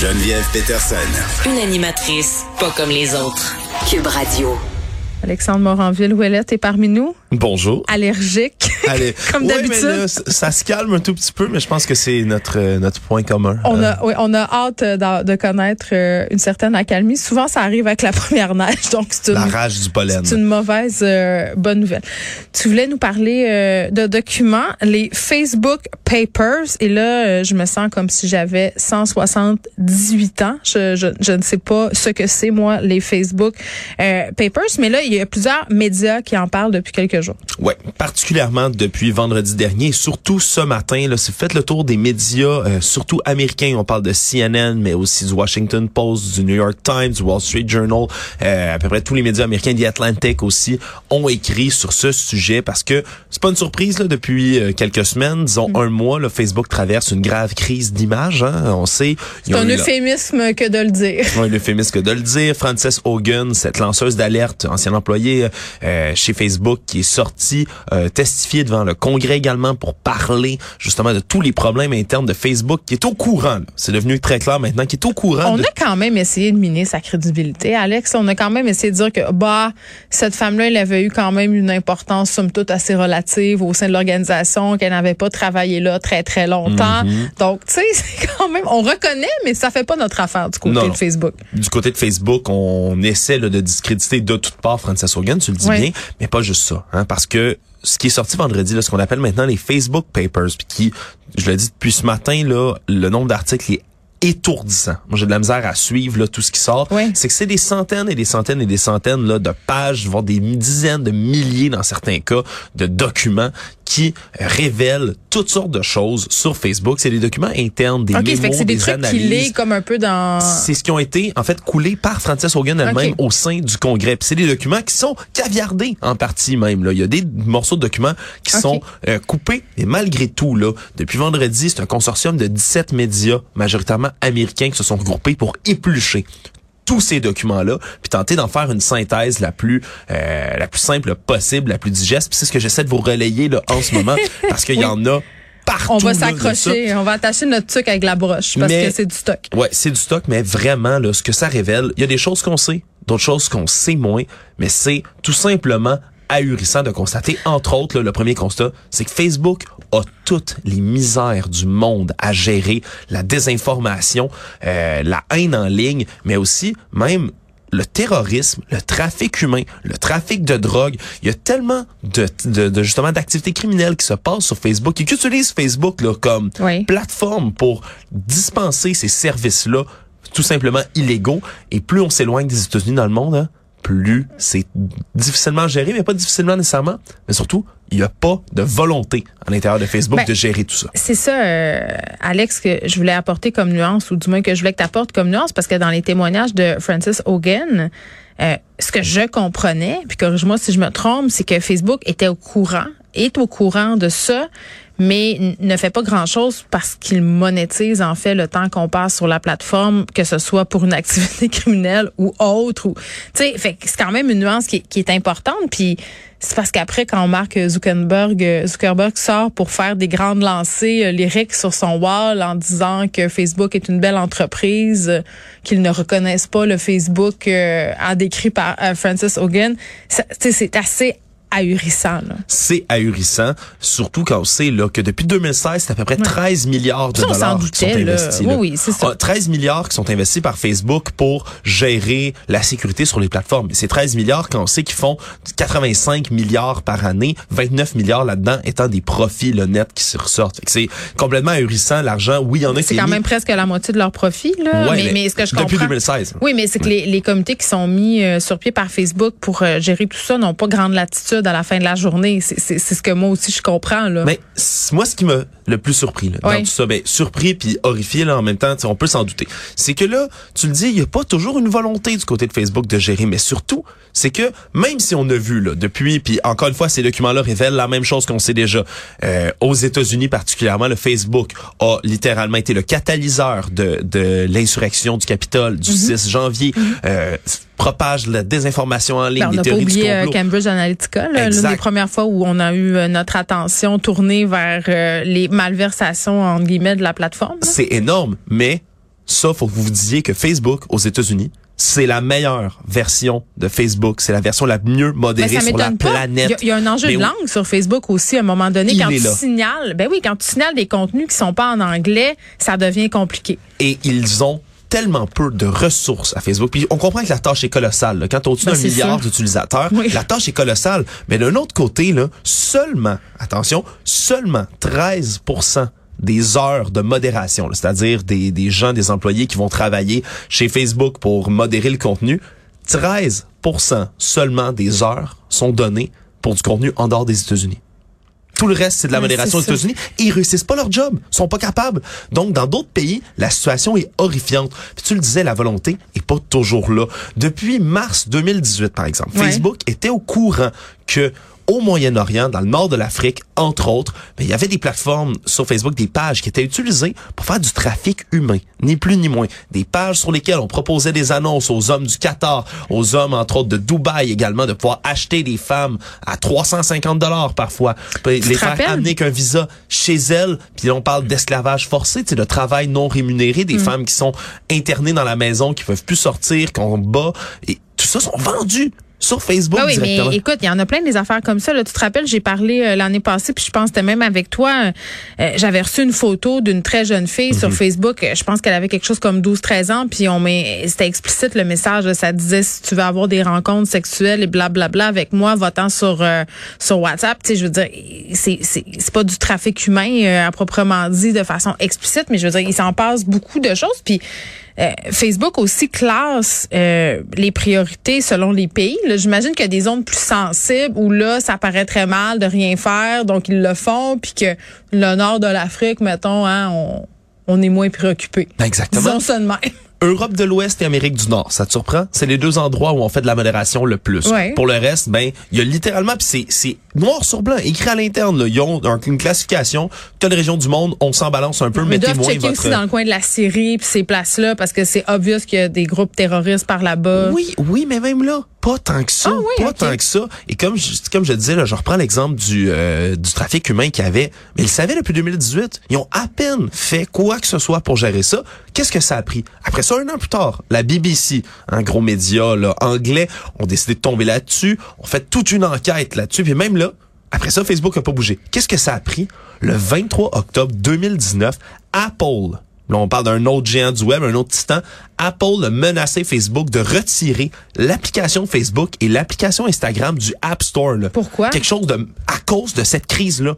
Geneviève Peterson. Une animatrice pas comme les autres. Cube Radio. Alexandre Moranville-Ouellette est parmi nous. Bonjour. Allergique. Allez. Comme d'habitude. ça, se calme un tout petit peu, mais je pense que c'est notre euh, notre point commun. On Euh, a, oui, on a hâte euh, de connaître euh, une certaine accalmie. Souvent, ça arrive avec la première neige, donc c'est la une, rage du pollen. c'est une mauvaise euh, bonne nouvelle. Tu voulais nous parler euh, de documents, les Facebook Papers, et là, euh, je me sens comme si j'avais 178 ans. Je, je, je ne sais pas ce que c'est, moi, les Facebook euh, Papers, mais là, il y a plusieurs médias qui en parlent depuis quelques jours. Ouais, particulièrement depuis vendredi dernier, surtout ce matin. Là, si vous faites le tour des médias, euh, surtout américains, on parle de CNN, mais aussi du Washington Post, du New York Times, du Wall Street Journal, euh, à peu près tous les médias américains, The Atlantic aussi, ont écrit sur ce sujet parce que c'est pas une surprise là, depuis euh, quelques semaines, disons Mm. un mois, le Facebook traverse une grave crise d'image. Hein, on sait. C'est un eu euphémisme que de le dire. Oui, l'euphémisme que de le dire. Frances Hogan, cette lanceuse d'alerte, ancienne employée euh, chez Facebook, qui est sortie euh, testifier devant le Congrès également pour parler justement de tous les problèmes internes de Facebook, qui est au courant. C'est devenu très clair maintenant, qui est au courant. On de- a quand même essayé de miner sa crédibilité, Alex. On a quand même essayé de dire que bah cette femme-là, elle avait eu quand même une importance somme toute assez relative au sein de l'organisation, qu'elle n'avait pas travaillé là très très longtemps. Mhm. Donc tu sais, c'est quand même, on reconnaît, mais ça fait pas notre affaire du côté Non, de non. Facebook. du côté de Facebook, on essaie là, de discréditer de toutes parts Frances Hogan, tu le dis Oui. bien, mais pas juste ça, hein, parce que ce qui est sorti vendredi, là, ce qu'on appelle maintenant les Facebook Papers, puis qui, je le dis depuis ce matin, là, le nombre d'articles est étourdissant. Moi, j'ai de la misère à suivre là, tout ce qui sort. Oui. C'est que c'est des centaines et des centaines et des centaines là, de pages, voire des dizaines de milliers dans certains cas, de documents qui révèlent toutes sortes de choses sur Facebook. C'est des documents internes, des Ok, mémos, fait que c'est des, des trucs analyses. comme un peu dans. C'est ce qui ont été en fait coulés par Frances Hogan elle-même au sein du Congrès. C'est des documents qui sont caviardés en partie même. Là, il y a des morceaux de documents qui sont euh, coupés. Et malgré tout, là, depuis vendredi, c'est un consortium de 17 médias, majoritairement américains, qui se sont regroupés pour éplucher tous ces documents-là, puis tenter d'en faire une synthèse la plus euh, la plus simple possible, la plus digeste. Puis c'est ce que j'essaie de vous relayer là en ce moment, parce qu'il y en a partout. On va s'accrocher, on va attacher notre truc avec la broche parce Mais- que c'est du stock. Ouais, c'est du stock, mais vraiment, là, ce que ça révèle, il y a des choses qu'on sait, d'autres choses qu'on sait moins, mais c'est tout simplement ahurissant de constater, entre autres, là, le premier constat, c'est que Facebook a toutes les misères du monde à gérer, la désinformation, euh, la haine en ligne, mais aussi même le terrorisme, le trafic humain, le trafic de drogue, il y a tellement de, de, de justement d'activités criminelles qui se passent sur Facebook et qui utilisent Facebook là, comme Oui. plateforme pour dispenser ces services-là tout simplement illégaux. Et plus on s'éloigne des États-Unis dans le monde, hein, plus c'est difficilement géré, mais pas difficilement nécessairement. Mais surtout, il n'y a pas de volonté à l'intérieur de Facebook Ben, de gérer tout ça. C'est ça, euh, Alex, que je voulais apporter comme nuance, ou du moins que je voulais que tu apportes comme nuance, parce que dans les témoignages de Francis Hogan, euh, ce que je comprenais, puis corrige-moi si je me trompe, c'est que Facebook était au courant, est au courant de ça, mais ne fait pas grand-chose parce qu'il monétise en fait le temps qu'on passe sur la plateforme, que ce soit pour une activité criminelle ou autre. Ou, fait c'est quand même une nuance qui, est- importante. Puis c'est parce qu'après, quand Mark Zuckerberg, sort pour faire des grandes lancées euh, lyriques sur son wall en disant que Facebook est une belle entreprise, euh, qu'ils ne reconnaissent pas le Facebook euh, en décrit par euh, Francis Hogan, c'est assez ahurissant. C'est ahurissant, surtout quand on sait là, que depuis 2016, c'est à peu près 13 milliards de Ça, dollars qui sont là. investis. Oui, ça. Ah, 13 milliards qui sont investis par Facebook pour gérer la sécurité sur les plateformes. C'est 13 milliards quand on sait qu'ils font 85 milliards par année, 29 milliards là-dedans étant des profits là, nets qui se ressortent. C'est complètement ahurissant l'argent. Oui, il y en a qui C'est est quand mis- même presque la moitié de leur profit. Là. Ouais, mais, mais ce que je depuis comprends... 2016. Oui, mais c'est que les, les comités qui sont mis euh, sur pied par Facebook pour euh, gérer tout ça n'ont pas grande latitude à la fin de la journée. C'est ce que moi aussi je comprends. Là. Mais moi, ce qui m'a le plus surpris là, dans Oui. tout ça, ben, surpris puis horrifié là, en même temps, on peut s'en douter, c'est que là, tu le dis, il n'y a pas toujours une volonté du côté de Facebook de gérer, mais surtout, c'est que même si on a vu là depuis, puis encore une fois, ces documents-là révèlent la même chose qu'on sait déjà. Euh, aux États-Unis particulièrement, le Facebook a littéralement été le catalyseur de, de l'insurrection du Capitole du 6 janvier. Euh, propage la désinformation en ligne, Ben, on des n'a pas oublié euh. Cambridge Analytica, l'une des premières fois où on a eu euh, notre attention tournée vers euh, les malversations entre guillemets de la plateforme. c'est énorme, mais ça, faut que vous vous disiez que Facebook aux États-Unis, c'est la meilleure version de Facebook. C'est la version la mieux modérée sur la planète. Il y, a un enjeu de langue sur Facebook aussi à un moment donné. quand tu signales, ben oui, quand tu signales des contenus qui sont pas en anglais, ça devient compliqué. Et ils ont tellement peu de ressources à Facebook. Puis on comprend que la tâche est colossale. Quand tu au-dessus ben, d'un milliard d'utilisateurs, la tâche est colossale. Mais d'un autre côté, là, seulement, attention, seulement 13% des heures de modération, c'est-à-dire des, des gens, des employés qui vont travailler chez Facebook pour modérer le contenu, 13% seulement des heures sont données pour du contenu en dehors des États-Unis. Tout le reste, c'est de la modération aux États-Unis. Et ils réussissent pas leur job. Ils sont pas capables. Donc, dans d'autres pays, la situation est horrifiante. Puis tu le disais, la volonté est pas toujours là. Depuis mars 2018, par exemple, Facebook était au courant que au Moyen-Orient, dans le nord de l'Afrique, entre autres, mais il y avait des plateformes sur Facebook, des pages qui étaient utilisées pour faire du trafic humain, ni plus ni moins. Des pages sur lesquelles on proposait des annonces aux hommes du Qatar, aux hommes, entre autres, de Dubaï également, de pouvoir acheter des femmes à 350 dollars parfois, les faire amener qu'un visa chez elles. Puis on parle d'esclavage forcé, c'est de travail non rémunéré, des mm. femmes qui sont internées dans la maison, qui peuvent plus sortir, qu'on bat. Et tout ça sont vendus sur Facebook oui, mais écoute, il y en a plein des affaires comme ça. Là. Tu te rappelles, j'ai parlé euh, l'année passée, puis je pense que c'était même avec toi. Euh, j'avais reçu une photo d'une très jeune fille sur mhm. Facebook. Je pense qu'elle avait quelque chose comme 12-13 ans, puis on met, c'était explicite le message. ça disait si tu veux avoir des rencontres sexuelles et blablabla bla, bla, avec moi, votant sur euh, sur WhatsApp. Tu sais, je veux dire, c'est c'est pas du trafic humain à proprement dit de façon explicite, mais je veux dire, il s'en passe beaucoup de choses. Puis euh, Facebook aussi classe euh, les priorités selon les pays. J'imagine qu'il y a des zones plus sensibles où là, ça paraît très mal de rien faire, donc ils le font, puis que le nord de l'Afrique, mettons, hein, on, on est moins préoccupé. Exactement. Disons ça de même. Europe de l'Ouest et Amérique du Nord, ça te surprend? C'est les deux endroits où on fait de la modération le plus. Pour le reste, ben il y a littéralement puis c'est c'est noir sur blanc, écrit à l'interne. Ils ont une classification. Telle région du monde, on s'en balance un peu. Mais mettez moins votre... aussi dans le coin de la Syrie puis ces places-là parce que c'est obvious qu'il y a des groupes terroristes par là-bas. Oui, oui, mais même là, pas tant que ça, ah pas tant que ça. Et comme je, comme je disais, là, je reprends l'exemple du, euh, du trafic humain qu'il y avait. Mais ils savaient depuis 2018. Ils ont à peine fait quoi que ce soit pour gérer ça. Qu'est-ce que ça a pris? Après ça, un an plus tard, la BBC, un gros média là, anglais, ont décidé de tomber là-dessus. On fait toute une enquête là-dessus. Puis même là, après ça, Facebook a pas bougé. Qu'est-ce que ça a pris? Le 23 octobre 2019, Apple Là, on parle d'un autre géant du web, un autre titan. Apple a menacé Facebook de retirer l'application Facebook et l'application Instagram du App Store. Pourquoi? Quelque chose de, à cause de cette crise-là.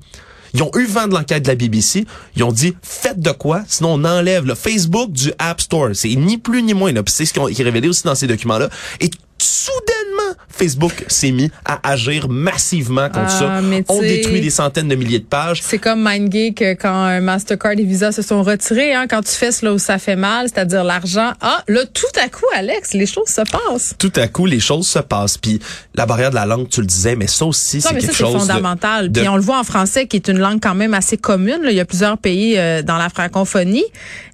Ils ont eu vent de l'enquête de la BBC. Ils ont dit, faites de quoi, sinon on enlève le Facebook du App Store. C'est ni plus ni moins. C'est ce qui est révélé aussi dans ces documents-là. Et soudainement, Facebook s'est mis à agir massivement contre ça. Ah, On détruit des centaines de milliers de pages. C'est comme MindGeek euh, quand Mastercard et Visa se sont retirés. Hein, quand tu fais là où ça fait mal, c'est-à-dire l'argent. Ah, là, tout à coup, Alex, les choses se passent. Tout à coup, les choses se passent. Puis la barrière de la langue, tu le disais, mais ça aussi, c'est quelque chose fondamental. Puis on le voit en français, qui est une langue quand même assez commune. Il y a plusieurs pays euh, dans la francophonie.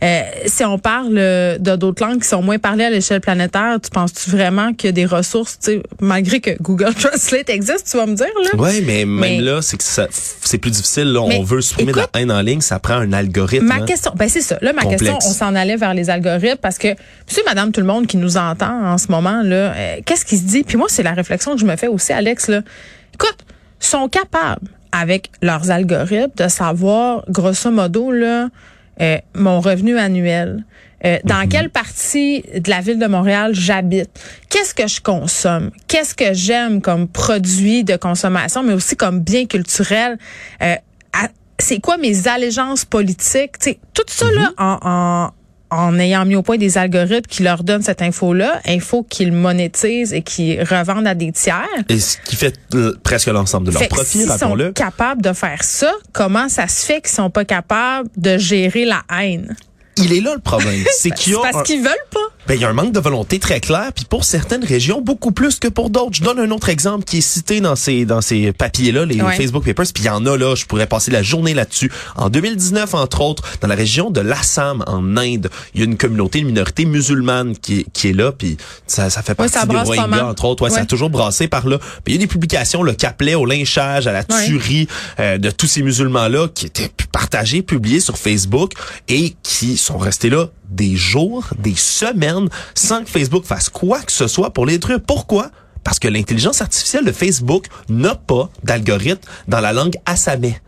Euh, si on parle de d'autres langues qui sont moins parlées à l'échelle planétaire, tu penses-tu vraiment que des ressources, malgré que Google Translate existe, tu vas me dire là. Oui, mais, même là, c'est que c'est plus difficile. Là, on veut supprimer la haine en ligne, ça prend un algorithme. Ma question, ben c'est ça. Là, ma question, on s'en allait vers les algorithmes parce que, monsieur, madame, tout le monde qui nous entend en ce moment là, euh, qu'est-ce qui se dit? Puis moi, c'est la réflexion que je me fais aussi, Alex. Là, écoute, sont capables avec leurs algorithmes de savoir, grosso modo là, euh, mon revenu annuel euh, dans mhm. quelle partie de la ville de Montréal j'habite, qu'est-ce que je consomme, qu'est-ce que j'aime comme produit de consommation, mais aussi comme bien culturel? Euh, c'est quoi mes allégeances politiques, sais, tout ça là mhm. en, en en ayant mis au point des algorithmes qui leur donnent cette info-là, info qu'ils monétisent et qui revendent à des tiers. Et ce qui fait presque l'ensemble de leur profit, Ils sont capables de faire ça, comment ça se fait qu'ils sont pas capables de gérer la haine? Il est là le problème. C'est qu'il parce qu'ils veulent pas. Ben, il y a un manque de volonté très clair, puis pour certaines régions, beaucoup plus que pour d'autres. Je donne un autre exemple qui est cité dans ces dans ces papiers-là, les Facebook Papers, puis il y en a là, je pourrais passer la journée là-dessus. En 2019, entre autres, dans la région de l'Assam, en Inde, il y a une communauté, une minorité musulmane qui est, qui est là, puis ça, ça fait partie des Rohingyas, entre autres. Ouais, Ça a toujours brassé par là. Puis il y a des publications qui appelaient au lynchage, à la tuerie euh, de tous ces musulmans-là qui étaient partagées, publiées sur Facebook et qui sont restés là des jours, des semaines, sans que Facebook fasse quoi que ce soit pour les détruire. Pourquoi? Parce que l'intelligence artificielle de Facebook n'a pas d'algorithme dans la langue assamais.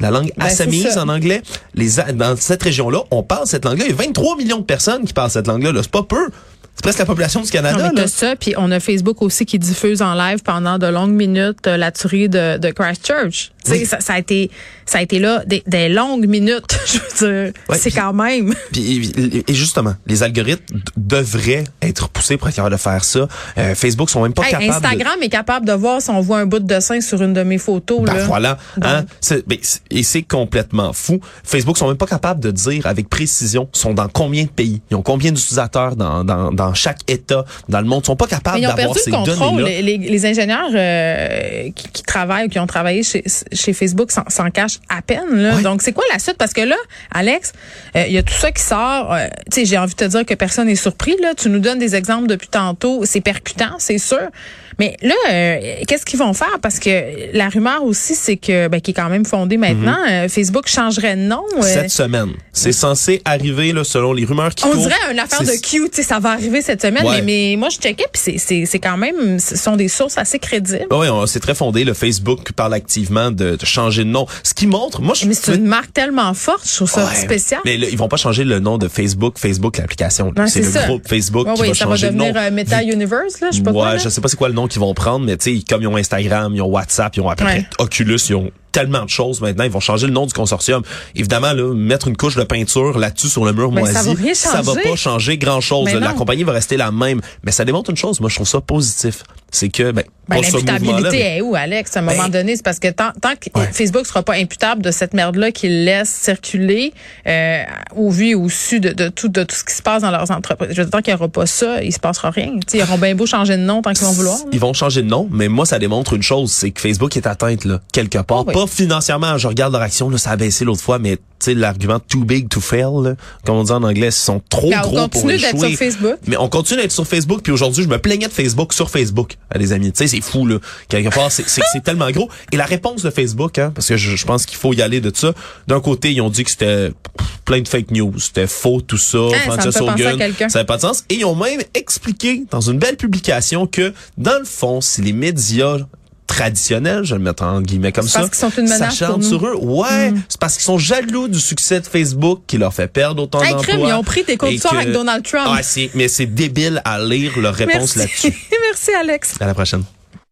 La langue Ben, assamese en anglais, les, dans cette région-là, on parle cette langue-là. Il y a 23 millions de personnes qui parlent cette langue-là. là. C'est pas peu. C'est presque la population du Canada. Non, ça, puis on a Facebook aussi qui diffuse en live pendant de longues minutes euh, la tuerie de, de Christchurch. Oui. ça, ça a été, ça a été là des, des longues minutes. Je veux dire, Ouais, c'est quand même. Et- justement, les algorithmes devraient être poussés pour être capable de faire ça. Euh, Facebook sont même pas Hey, capables de... Instagram est capable de voir si on voit un bout de sein sur une de mes photos. Ben là. voilà, hein, ben, et c'est complètement fou. Facebook sont même pas capables de dire avec précision sont dans combien de pays, ils ont combien d'utilisateurs dans, dans, dans chaque État dans le monde, ils sont pas capables Mais ils ont d'avoir perdu ces le contrôle. données-là. Les, les- les ingénieurs euh, qui, qui travaillent ou qui ont travaillé chez, chez Facebook s'en, s'en cachent à peine. Là. Donc, c'est quoi la suite? Parce que là, Alex, euh, il y a tout ça qui sort. euh, tu sais, j'ai envie de te dire que personne n'est surpris. Là. Tu nous donnes des exemples depuis tantôt. C'est percutant, c'est sûr. Mais là, euh, qu'est-ce qu'ils vont faire? Parce que la rumeur aussi, c'est que, ben, qui est quand même fondée maintenant, euh, Facebook changerait de nom. Cette semaine, c'est censé arriver là, selon les rumeurs qui on courent. dirait une affaire de Q, tu sais, ça va arriver cette semaine, Ouais. mais, mais moi je checkais puis c'est c'est c'est quand même ce sont des sources assez crédibles. Oui, c'est très fondé. Le Facebook parle activement de, de changer de nom. Ce qui montre, moi, je Mais c'est une marque tellement forte, je trouve ça Ouais, spécial. Mais là, ils vont pas changer le nom de Facebook, Facebook l'application. Ouais, c'est le ça. groupe Facebook Ouais, qui ouais, va ça va changer de devenir nom. euh, Meta Universe, là, je sais pas ouais, quoi. là. je sais pas c'est quoi le nom qu'ils vont prendre, mais tu sais, comme ils ont Instagram, ils ont WhatsApp, ils ont à peu Ouais. près Oculus, ils ont tellement de choses maintenant, ils vont changer le nom du consortium. Évidemment, là, mettre une couche de peinture là-dessus sur le mur Mais moisi, ça va ça pas changer grand-chose. La compagnie va rester la même. Mais ça démontre une chose, moi je trouve ça positif. C'est que, ben, Ben, l'imputabilité mais- est où, Alex? À un moment Ben, donné, c'est parce que tant, tant que Ouais. Facebook sera pas imputable de cette merde-là qu'ils laissent circuler euh, au vu et au su de, de tout de tout ce qui se passe dans leurs entreprises. Je veux dire, tant qu'il n'y aura pas ça, il se passera rien. Ils auront bien beau changer de nom tant qu'ils vont vouloir. là. Ils vont changer de nom, mais moi, ça démontre une chose, c'est que Facebook est atteinte, là, quelque part. Ah oui. Pas financièrement, je regarde leur action, là, ça a baissé l'autre fois, mais, tu sais, l'argument too big to fail, là, comme on dit en anglais, ils sont trop Ben, on gros pour continue d'être échouer. sur Facebook. Mais on continue d'être sur Facebook, puis aujourd'hui, je me plaignais de Facebook sur Facebook, à des amis. Tu sais, c'est fou, là. Quelque part, c'est, tellement gros. Et la réponse de Facebook, hein, parce que je, je pense qu'il faut y aller de ça. D'un côté, ils ont dit que c'était plein de fake news, c'était faux, tout ça. Hein, ça n'avait pas de sens. Et ils ont même expliqué dans une belle publication que, dans le fond, si les médias traditionnels, je vais le mettre en guillemets comme ça, parce qu'ils sont une menace s'acharnent pour nous. sur eux. Ouais, c'est parce qu'ils sont jaloux du succès de Facebook qui leur fait perdre autant Hey, d'emplois. ils ont pris tes cours que- avec Donald Trump. Ah, mais c'est débile à lire leur réponse Merci. là-dessus. Merci, Alex. À la prochaine.